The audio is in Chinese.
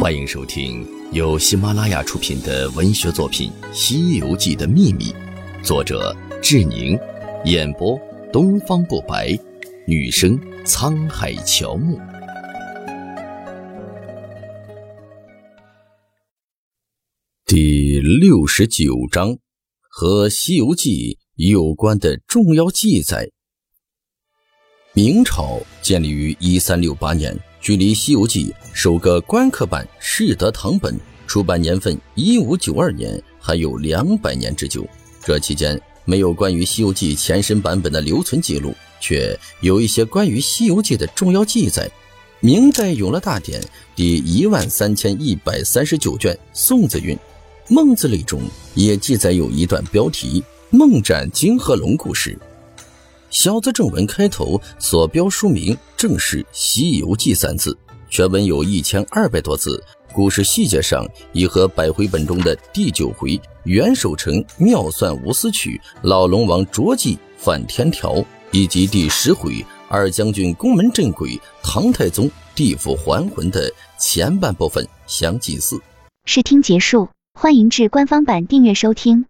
欢迎收听由喜马拉雅出品的文学作品《西游记的秘密》，作者志宁，演播东方不白，女生沧海乔木。第六十九章，和《西游记》有关的重要记载。明朝建立于一三六八年，距离《西游记》首个官刻版世德堂本出版年份一五九二年还有两百年之久。这期间没有关于《西游记》前身版本的留存记录，却有一些关于《西游记》的重要记载。明代《永乐大典》第一万三千一百三十九卷《宋字韵》《孟子类》中也记载有一段标题“孟斩金河龙”故事。小字正文开头所标书名正是《西游记》三字，全文有一千二百多字。故事细节上已和百回本中的第九回袁守诚妙算无私曲、老龙王拙计反天条，以及第十回二将军宫门镇鬼、唐太宗地府还魂的前半部分相近似。试听结束，欢迎至官方版订阅收听。